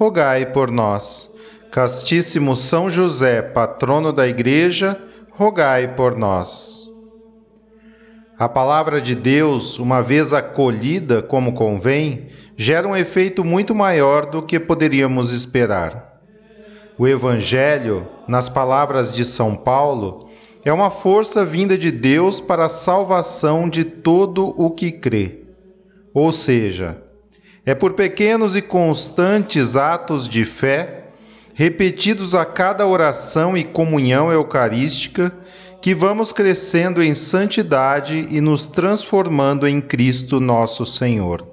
rogai por nós. Castíssimo São José, patrono da Igreja, rogai por nós. A palavra de Deus, uma vez acolhida como convém, gera um efeito muito maior do que poderíamos esperar. O Evangelho, nas palavras de São Paulo, é uma força vinda de Deus para a salvação de todo o que crê. Ou seja, é por pequenos e constantes atos de fé, repetidos a cada oração e comunhão eucarística, que vamos crescendo em santidade e nos transformando em Cristo nosso Senhor.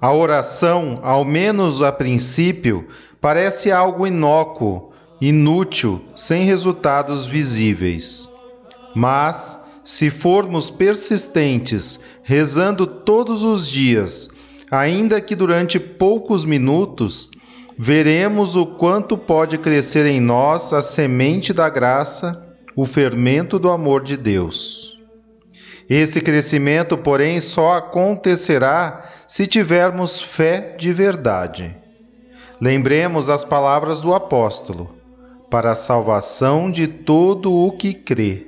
A oração, ao menos a princípio, parece algo inócuo, inútil, sem resultados visíveis. Mas, se formos persistentes, rezando todos os dias, ainda que durante poucos minutos, veremos o quanto pode crescer em nós a semente da graça, o fermento do amor de Deus. Esse crescimento, porém, só acontecerá se tivermos fé de verdade. Lembremos as palavras do apóstolo: para a salvação de todo o que crê.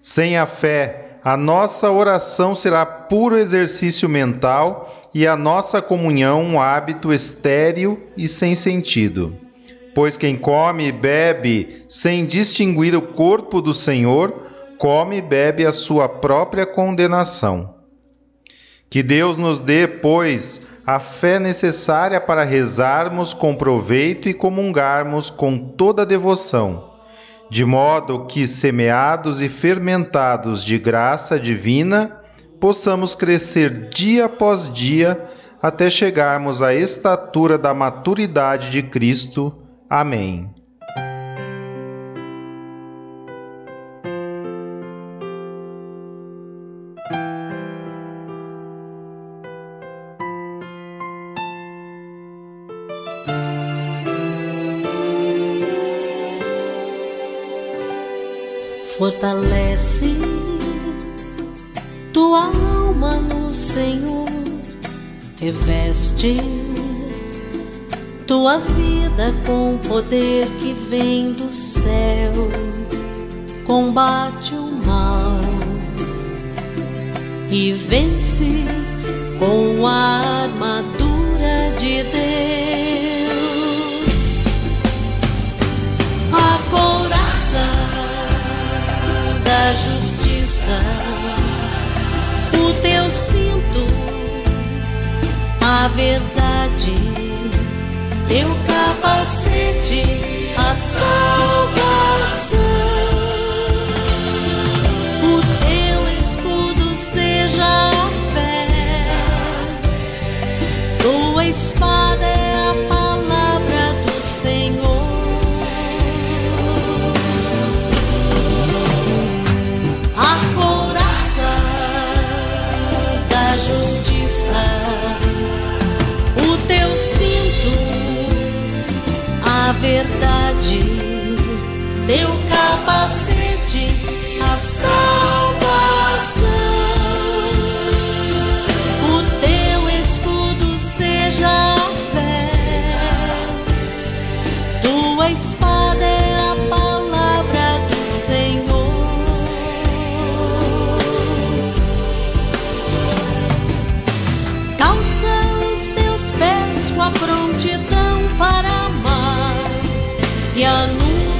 Sem a fé, a nossa oração será puro exercício mental e a nossa comunhão um hábito estéril e sem sentido. Pois quem come e bebe sem distinguir o corpo do Senhor, come e bebe a sua própria condenação. Que Deus nos dê, pois, a fé necessária para rezarmos com proveito e comungarmos com toda devoção de modo que, semeados e fermentados de graça divina, possamos crescer dia após dia até chegarmos à estatura da maturidade de Cristo. Amém. Fortalece tua alma no Senhor, reveste tua vida com o poder que vem do céu, combate o mal e vence com a armadura justiça, o teu cinto, a verdade, teu capacete, a salvação. Tua espada é a palavra do Senhor. Calça os teus pés com a prontidão para e anuncia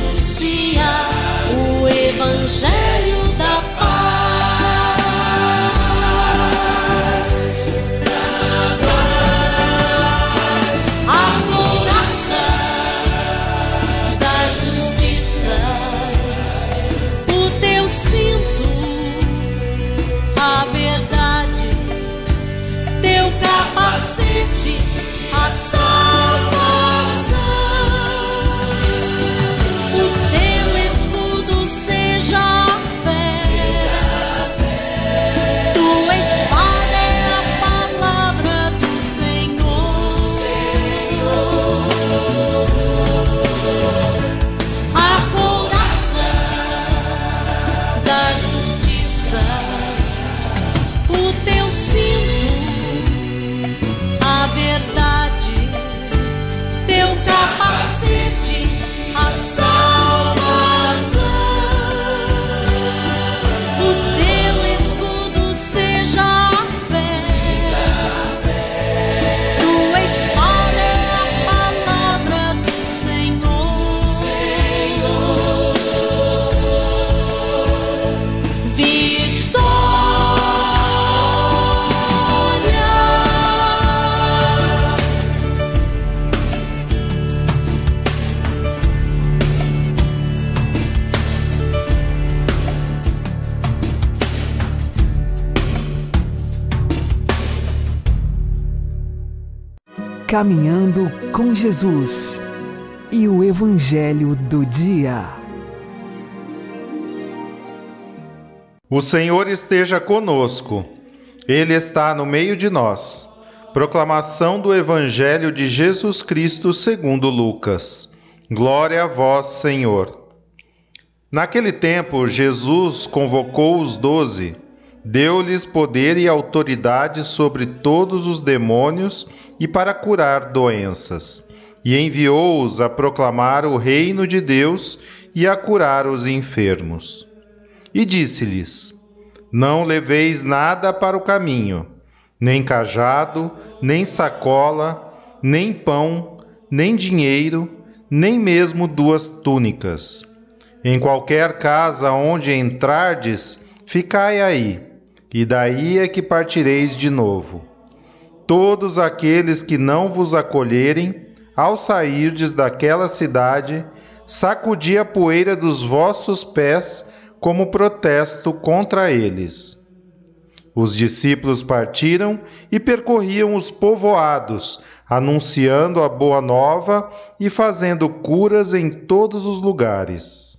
Caminhando com Jesus e o Evangelho do Dia. O Senhor esteja conosco, Ele está no meio de nós. Proclamação do Evangelho de Jesus Cristo segundo Lucas. Glória a vós, Senhor. Naquele tempo, Jesus convocou os doze Deu-lhes poder e autoridade sobre todos os demônios e para curar doenças. E enviou-os a proclamar o reino de Deus e a curar os enfermos. E disse-lhes: Não leveis nada para o caminho, nem cajado, nem sacola, nem pão, nem dinheiro, nem mesmo duas túnicas. Em qualquer casa onde entrardes, ficai aí e daí é que partireis de novo. Todos aqueles que não vos acolherem, ao sairdes daquela cidade, sacudi a poeira dos vossos pés como protesto contra eles. Os discípulos partiram e percorriam os povoados, anunciando a boa nova e fazendo curas em todos os lugares.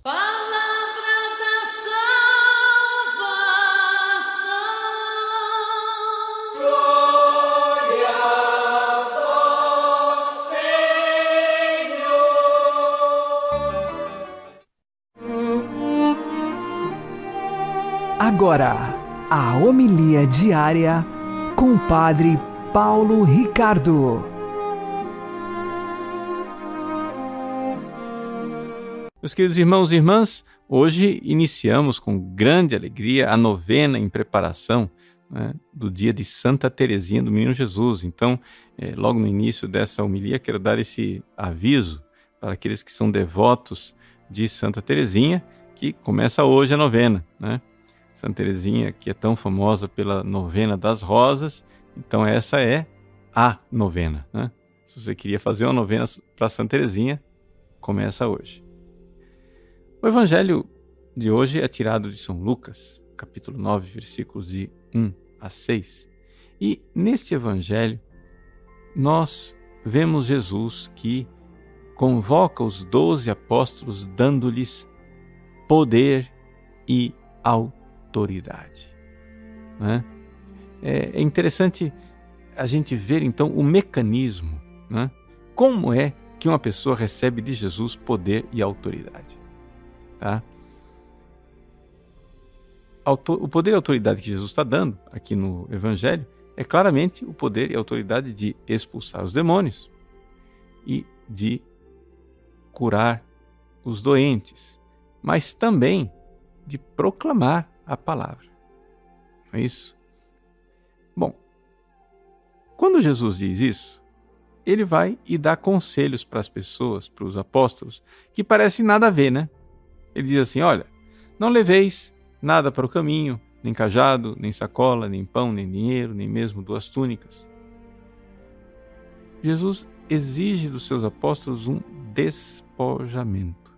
Agora, a homilia diária com o Padre Paulo Ricardo. Meus queridos irmãos e irmãs, hoje iniciamos com grande alegria a novena em preparação né, do dia de Santa Teresinha do Menino Jesus. Então, é, logo no início dessa homilia, quero dar esse aviso para aqueles que são devotos de Santa Teresinha, que começa hoje a novena, né? Santa Teresinha, que é tão famosa pela novena das rosas. Então essa é a novena, né? Se você queria fazer uma novena para Santa Teresinha, começa hoje. O evangelho de hoje é tirado de São Lucas, capítulo 9, versículos de 1 a 6. E neste evangelho nós vemos Jesus que convoca os doze apóstolos dando-lhes poder e autoridade autoridade. Né? É, é interessante a gente ver então o mecanismo, né? como é que uma pessoa recebe de Jesus poder e autoridade. Tá? O poder e autoridade que Jesus está dando aqui no Evangelho é claramente o poder e autoridade de expulsar os demônios e de curar os doentes, mas também de proclamar a palavra. Não é isso? Bom, quando Jesus diz isso, ele vai e dá conselhos para as pessoas, para os apóstolos, que parecem nada a ver, né? Ele diz assim: olha, Não leveis nada para o caminho, nem cajado, nem sacola, nem pão, nem dinheiro, nem mesmo duas túnicas. Jesus exige dos seus apóstolos um despojamento.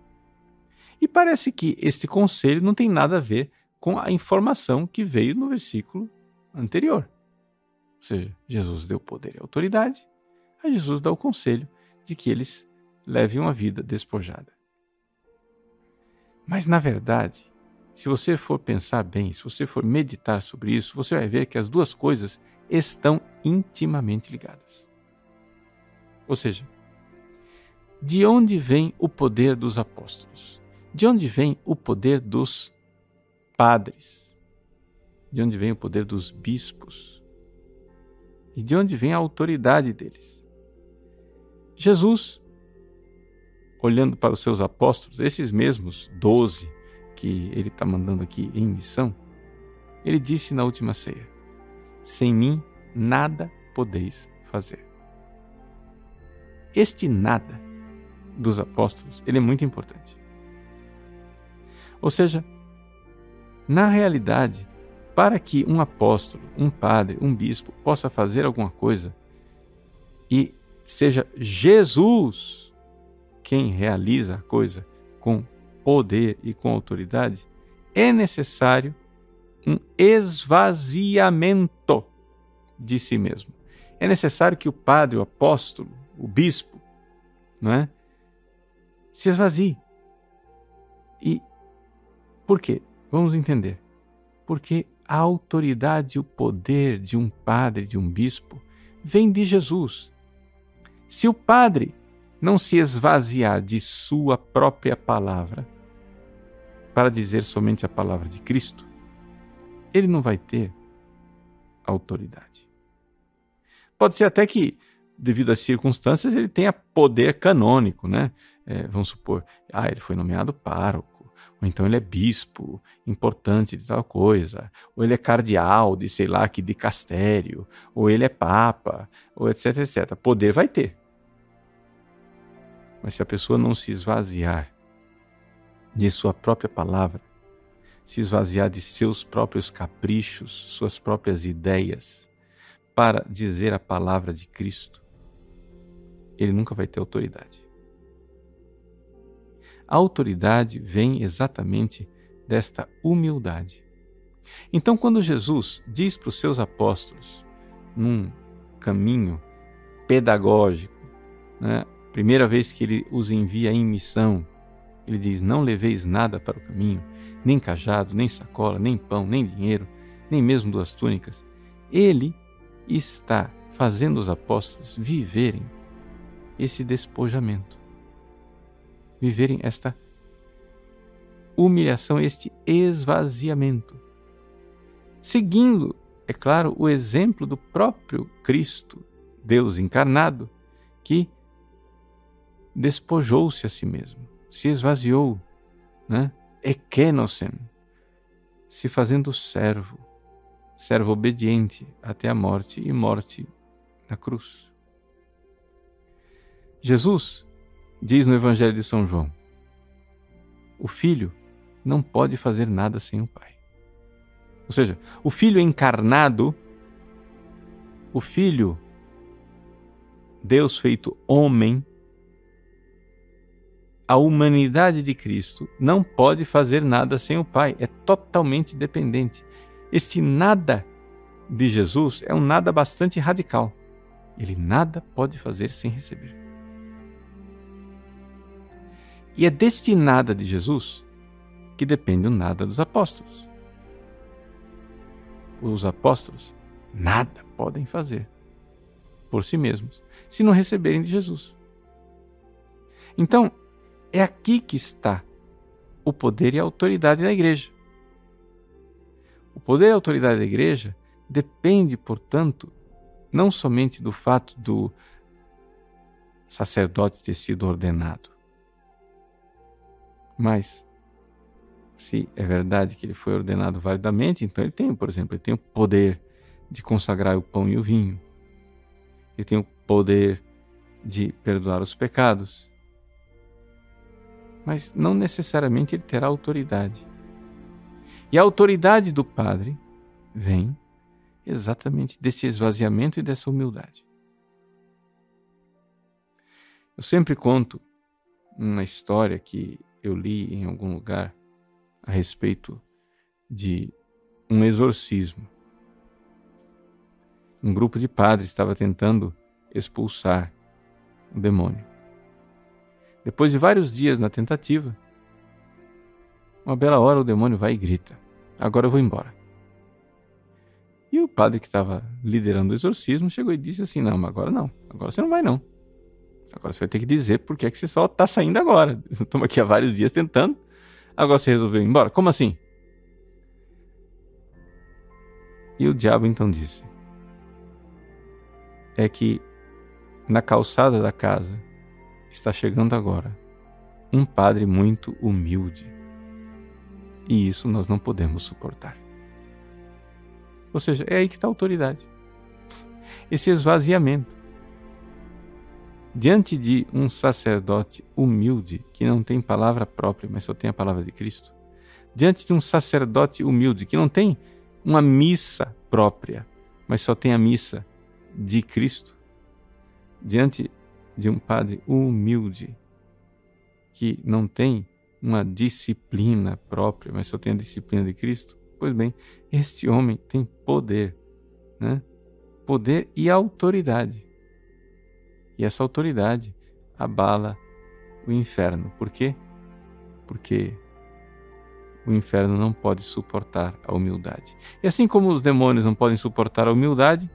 E parece que este conselho não tem nada a ver com a informação que veio no versículo anterior. Ou seja, Jesus deu poder e autoridade, a Jesus dá o conselho de que eles levem uma vida despojada. Mas, na verdade, se você for pensar bem, se você for meditar sobre isso, você vai ver que as duas coisas estão intimamente ligadas. Ou seja, de onde vem o poder dos apóstolos? De onde vem o poder dos padres? De onde vem o poder dos bispos? E de onde vem a autoridade deles? Jesus, olhando para os seus apóstolos, esses mesmos doze que ele está mandando aqui em missão, ele disse na última ceia: Sem mim nada podeis fazer. Este nada dos apóstolos, ele é muito importante. Ou seja, na realidade, para que um apóstolo, um padre, um bispo possa fazer alguma coisa e seja Jesus quem realiza a coisa com poder e com autoridade, é necessário um esvaziamento de si mesmo. É necessário que o padre, o apóstolo, o bispo, não é? se esvazie. E por quê? Vamos entender. Porque a autoridade e o poder de um padre, de um bispo, vem de Jesus. Se o padre não se esvaziar de sua própria palavra para dizer somente a palavra de Cristo, ele não vai ter autoridade. Pode ser até que, devido às circunstâncias, ele tenha poder canônico, né? É, vamos supor, ah, ele foi nomeado pároco, ou então ele é bispo importante de tal coisa, ou ele é cardeal de sei lá que de castério, ou ele é papa, ou etc, etc. Poder vai ter. Mas se a pessoa não se esvaziar de sua própria palavra, se esvaziar de seus próprios caprichos, suas próprias ideias, para dizer a palavra de Cristo, ele nunca vai ter autoridade. A autoridade vem exatamente desta humildade. Então, quando Jesus diz para os seus apóstolos, num caminho pedagógico, né, primeira vez que ele os envia em missão, ele diz: Não leveis nada para o caminho, nem cajado, nem sacola, nem pão, nem dinheiro, nem mesmo duas túnicas. Ele está fazendo os apóstolos viverem esse despojamento viverem esta humilhação, este esvaziamento. Seguindo, é claro, o exemplo do próprio Cristo, Deus encarnado, que despojou-se a si mesmo, se esvaziou, né? Ekenosen, se fazendo servo, servo obediente até a morte e morte na cruz. Jesus Diz no Evangelho de São João: o filho não pode fazer nada sem o pai. Ou seja, o filho encarnado, o filho, Deus feito homem, a humanidade de Cristo não pode fazer nada sem o Pai, é totalmente dependente. Esse nada de Jesus é um nada bastante radical. Ele nada pode fazer sem receber e é destinada de Jesus que depende o nada dos apóstolos. Os apóstolos nada podem fazer por si mesmos se não receberem de Jesus. Então, é aqui que está o poder e a autoridade da igreja. O poder e a autoridade da igreja depende, portanto, não somente do fato do sacerdote ter sido ordenado, mas, se é verdade que ele foi ordenado validamente, então ele tem, por exemplo, ele tem o poder de consagrar o pão e o vinho. Ele tem o poder de perdoar os pecados. Mas não necessariamente ele terá autoridade. E a autoridade do Padre vem exatamente desse esvaziamento e dessa humildade. Eu sempre conto uma história que eu li em algum lugar a respeito de um exorcismo. Um grupo de padres estava tentando expulsar o demônio. Depois de vários dias na tentativa, uma bela hora o demônio vai e grita: Agora eu vou embora. E o padre que estava liderando o exorcismo chegou e disse assim: Não, agora não. Agora você não vai, não. Agora você vai ter que dizer por que, é que você só está saindo agora. Estamos aqui há vários dias tentando. Agora você resolveu ir embora? Como assim? E o diabo então disse: É que na calçada da casa está chegando agora um padre muito humilde. E isso nós não podemos suportar. Ou seja, é aí que está a autoridade. Esse esvaziamento. Diante de um sacerdote humilde, que não tem palavra própria, mas só tem a palavra de Cristo, diante de um sacerdote humilde, que não tem uma missa própria, mas só tem a missa de Cristo, diante de um padre humilde, que não tem uma disciplina própria, mas só tem a disciplina de Cristo, pois bem, este homem tem poder, né? poder e autoridade. E essa autoridade abala o inferno. Por quê? Porque o inferno não pode suportar a humildade. E assim como os demônios não podem suportar a humildade,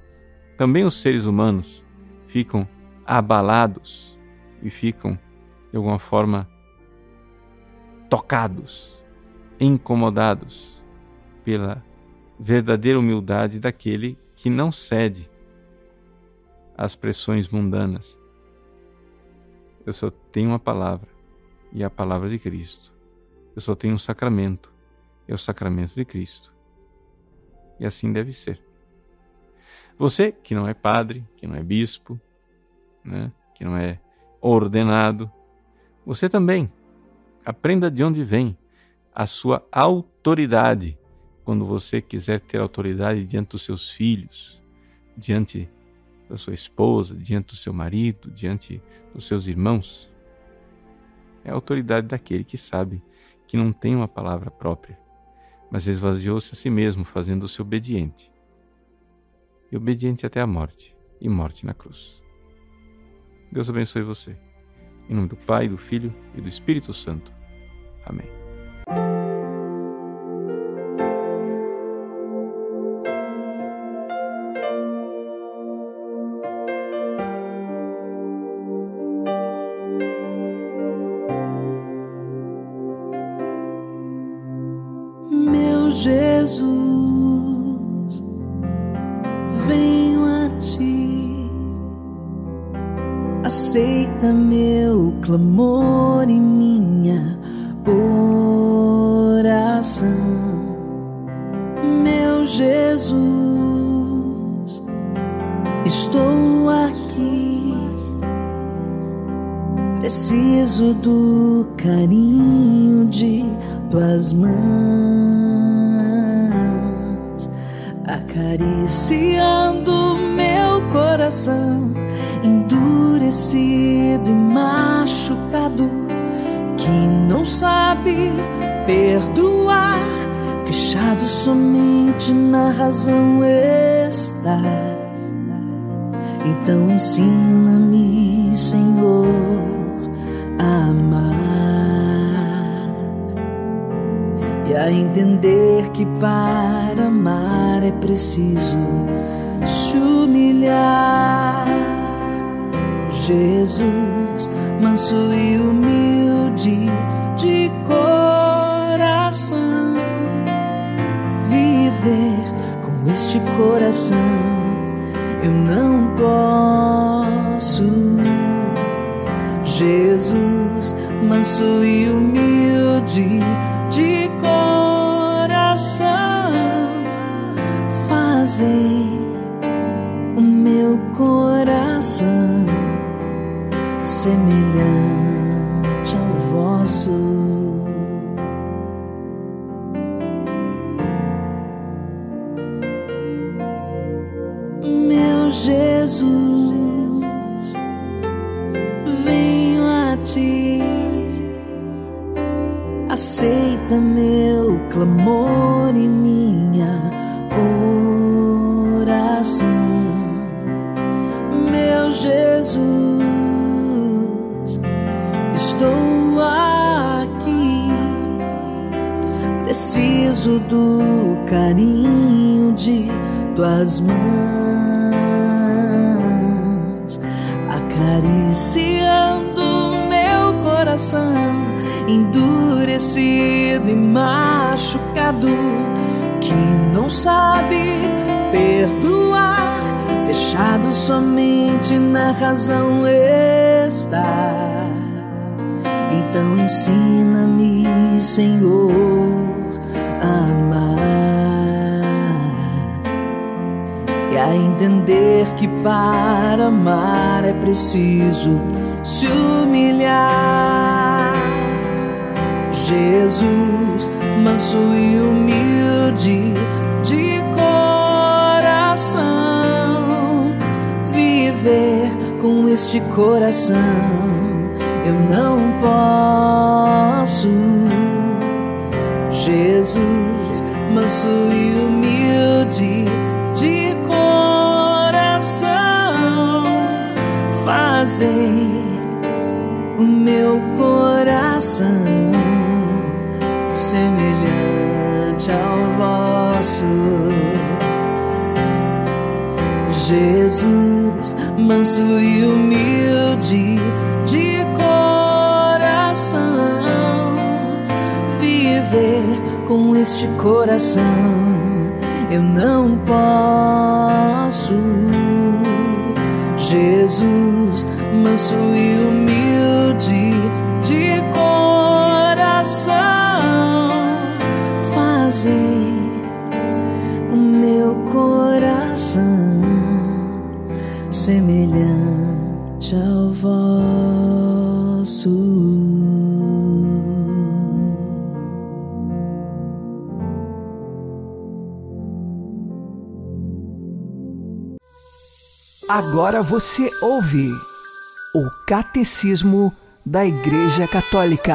também os seres humanos ficam abalados e ficam, de alguma forma, tocados, incomodados pela verdadeira humildade daquele que não cede às pressões mundanas. Eu só tenho uma palavra, e é a palavra de Cristo. Eu só tenho um sacramento, é o sacramento de Cristo. E assim deve ser. Você que não é padre, que não é bispo, né, que não é ordenado, você também aprenda de onde vem a sua autoridade quando você quiser ter autoridade diante dos seus filhos, diante da sua esposa, diante do seu marido, diante dos seus irmãos. É a autoridade daquele que sabe que não tem uma palavra própria, mas esvaziou-se a si mesmo, fazendo-se obediente. E obediente até a morte, e morte na cruz. Deus abençoe você. Em nome do Pai, do Filho e do Espírito Santo. Amém. Endurecido e machucado que não sabe perdoar, fechado somente na razão está. Então ensina-me, Senhor, a amar e a entender que para amar é preciso se humilhar Jesus, manso e humilde de coração. Viver com este coração eu não posso. Jesus, manso e humilde de coração, fazer o meu coração semelhante ao vosso. Meu Jesus, venho a ti, aceita meu clamor e minha preciso do carinho de tuas mãos, acariciando meu coração endurecido e machucado, que não sabe perdoar, fechado somente na razão está. Então ensina-me, Senhor, a entender que para amar é preciso se humilhar. Jesus, manso e humilde de coração, viver com este coração eu não posso. Jesus, manso e humilde fazer o meu coração semelhante ao vosso. Jesus, manso e humilde de coração, viver com este coração eu não posso. Jesus, manso e humilde de coração, fazer o meu coração semelhante ao vosso. Agora você ouve o Catecismo da Igreja Católica.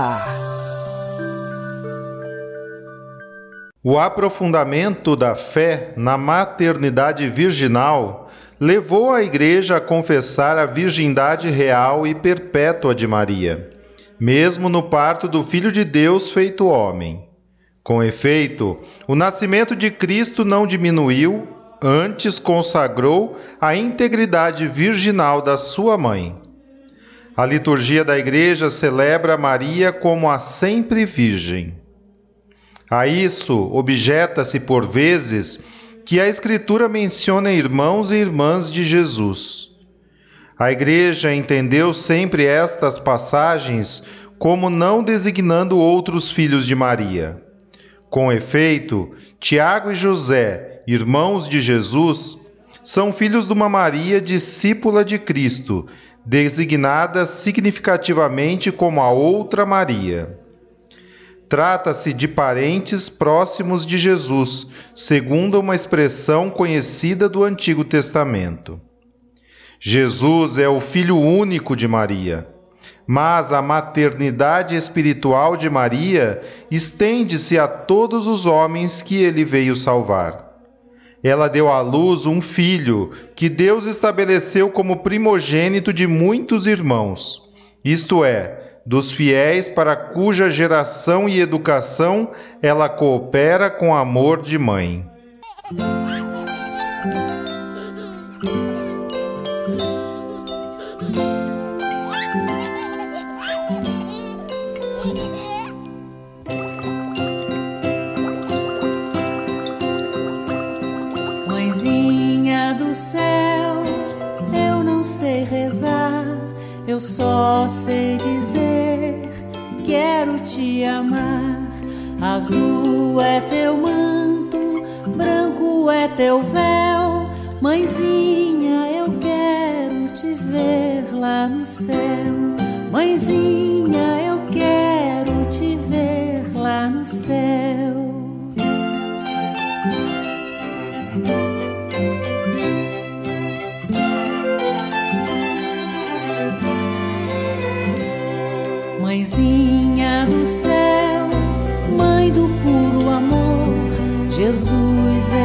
O aprofundamento da fé na maternidade virginal levou a Igreja a confessar a virgindade real e perpétua de Maria, mesmo no parto do Filho de Deus feito homem. Com efeito, o nascimento de Cristo não diminuiu, antes consagrou a integridade virginal da sua mãe. A liturgia da Igreja celebra Maria como a sempre Virgem. A isso objeta-se por vezes que a Escritura menciona irmãos e irmãs de Jesus. A Igreja entendeu sempre estas passagens como não designando outros filhos de Maria. Com efeito, Tiago e José, irmãos de Jesus, são filhos de uma Maria discípula de Cristo, designada significativamente como a outra Maria. Trata-se de parentes próximos de Jesus, segundo uma expressão conhecida do Antigo Testamento. Jesus é o filho único de Maria, mas a maternidade espiritual de Maria estende-se a todos os homens que ele veio salvar. Ela deu à luz um filho que Deus estabeleceu como primogênito de muitos irmãos, isto é, dos fiéis para cuja geração e educação ela coopera com amor de mãe. Eu só sei dizer: quero te amar. Azul é teu manto, branco é teu véu, mãezinha, eu quero te ver lá no céu. Mãezinha, eu quero te ver lá no céu.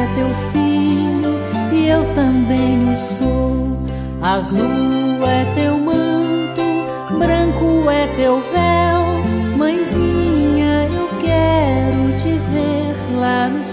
É teu filho e eu também o sou. Azul é teu manto, branco é teu véu. Mãezinha, eu quero te ver lá no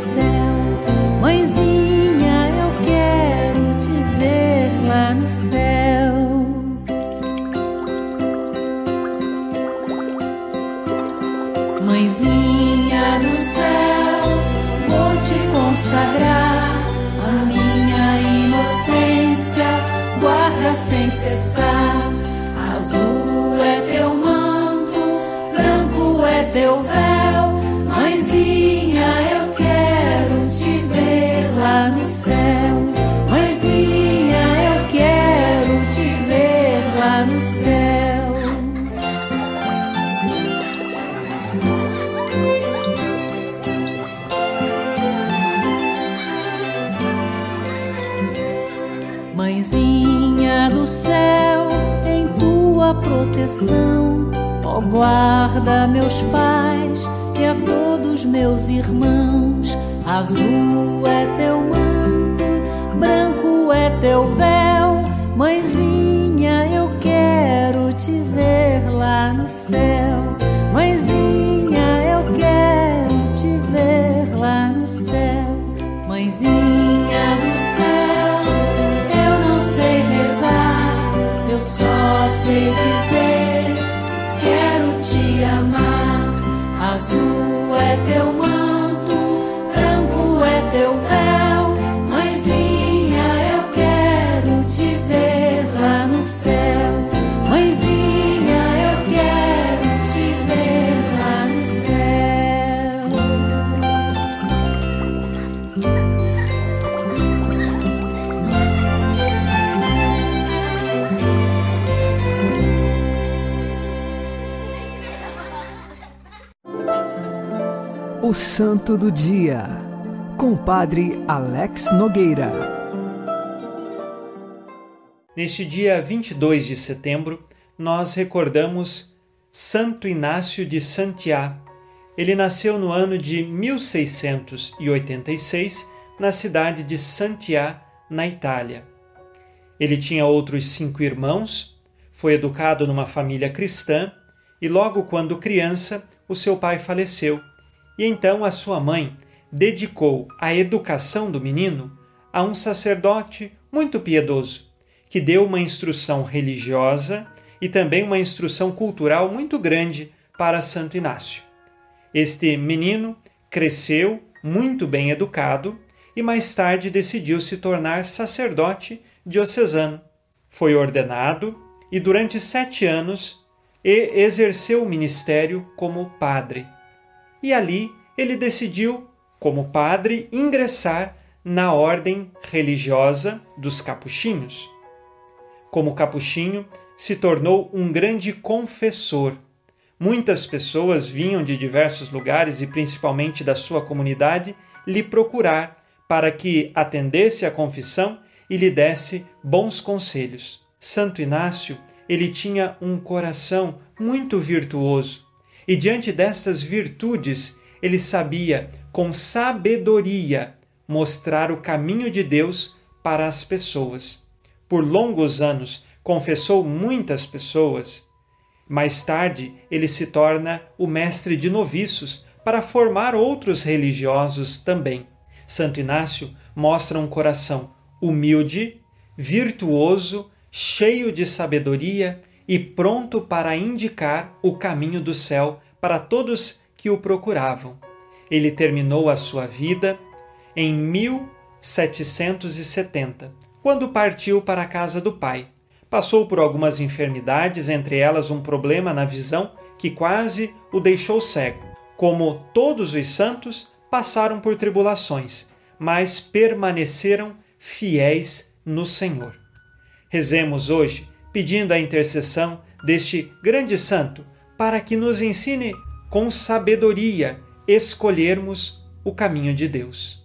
proteção, ó guarda meus pais e a todos meus irmãos. Azul é teu manto, branco é teu véu. Santo do Dia, com o Padre Alex Nogueira. Neste dia 22 de setembro, nós recordamos Santo Inácio de Santiago. Ele nasceu no ano de 1686 na cidade de Santiago, na Itália. Ele tinha outros cinco irmãos, foi educado numa família cristã e, logo quando criança, o seu pai faleceu. E então a sua mãe dedicou a educação do menino a um sacerdote muito piedoso, que deu uma instrução religiosa e também uma instrução cultural muito grande para Santo Inácio. Este menino cresceu muito bem educado e mais tarde decidiu se tornar sacerdote diocesano. Foi ordenado e durante sete anos exerceu o ministério como padre. E ali ele decidiu, como padre, ingressar na ordem religiosa dos capuchinhos. Como capuchinho, se tornou um grande confessor. Muitas pessoas vinham de diversos lugares e principalmente da sua comunidade lhe procurar para que atendesse à confissão e lhe desse bons conselhos. Santo Inácio, ele tinha um coração muito virtuoso e diante destas virtudes ele sabia com sabedoria mostrar o caminho de Deus para as pessoas. Por longos anos confessou muitas pessoas. Mais tarde, ele se torna o mestre de noviços para formar outros religiosos também. Santo Inácio mostra um coração humilde, virtuoso, cheio de sabedoria e pronto para indicar o caminho do céu para todos que o procuravam. Ele terminou a sua vida em 1770, quando partiu para a casa do pai. Passou por algumas enfermidades, entre elas um problema na visão que quase o deixou cego. Como todos os santos, passaram por tribulações, mas permaneceram fiéis no Senhor. Rezemos hoje pedindo a intercessão deste grande santo para que nos ensine com sabedoria escolhermos o caminho de Deus.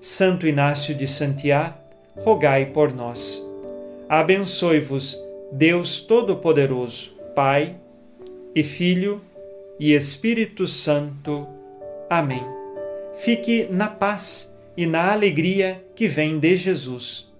Santo Inácio de Santiago, rogai por nós. Abençoe-vos Deus Todo-Poderoso, Pai e Filho e Espírito Santo. Amém. fique na paz e na alegria que vem de Jesus.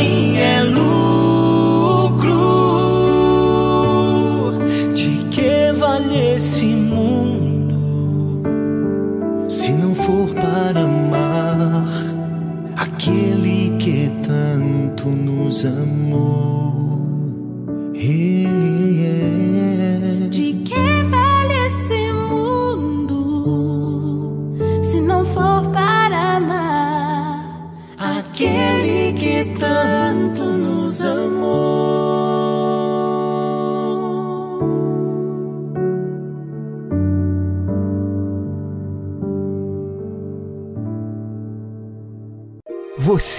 mim é lucro. De que vale esse mundo se não for para amar aquele que tanto nos ama?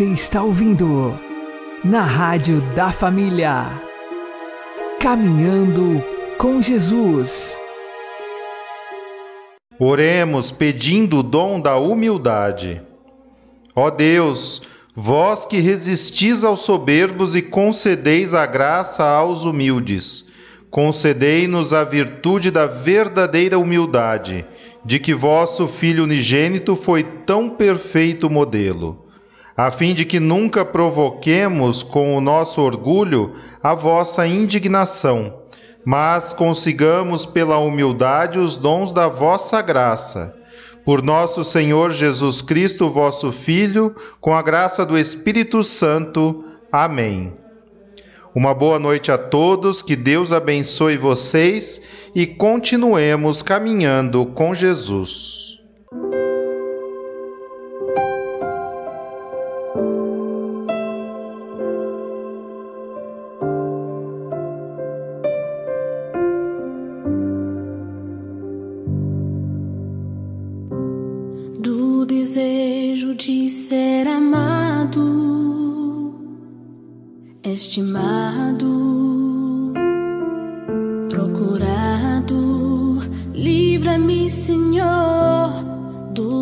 Você está ouvindo na Rádio da Família. Caminhando com Jesus. Oremos pedindo o dom da humildade. Ó Deus, vós que resistis aos soberbos e concedeis a graça aos humildes, concedei-nos a virtude da verdadeira humildade, de que vosso Filho unigênito foi tão perfeito modelo a fim de que nunca provoquemos com o nosso orgulho a vossa indignação, mas consigamos pela humildade os dons da vossa graça. Por nosso Senhor Jesus Cristo, vosso Filho, com a graça do Espírito Santo. Amém. Uma boa noite a todos, que Deus abençoe vocês e continuemos caminhando com Jesus.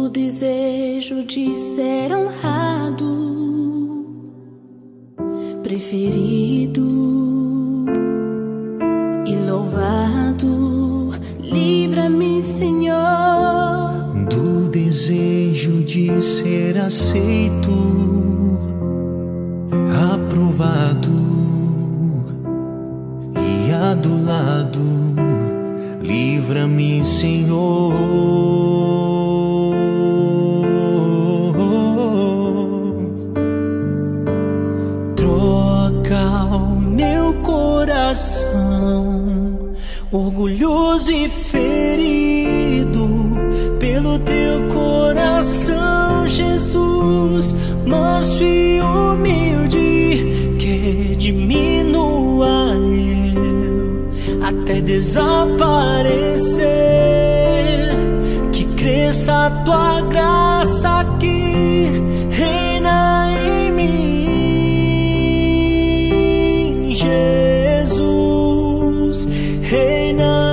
Desejo de ser honrado, preferido e louvado. Livra-me, Senhor, do desejo de ser aceito aprovado e adulado, livra-me, Senhor. Orgulhoso e ferido, pelo teu coração, Jesus, manso e humilde diminua eu até desaparecer. Que cresça a tua graça reina em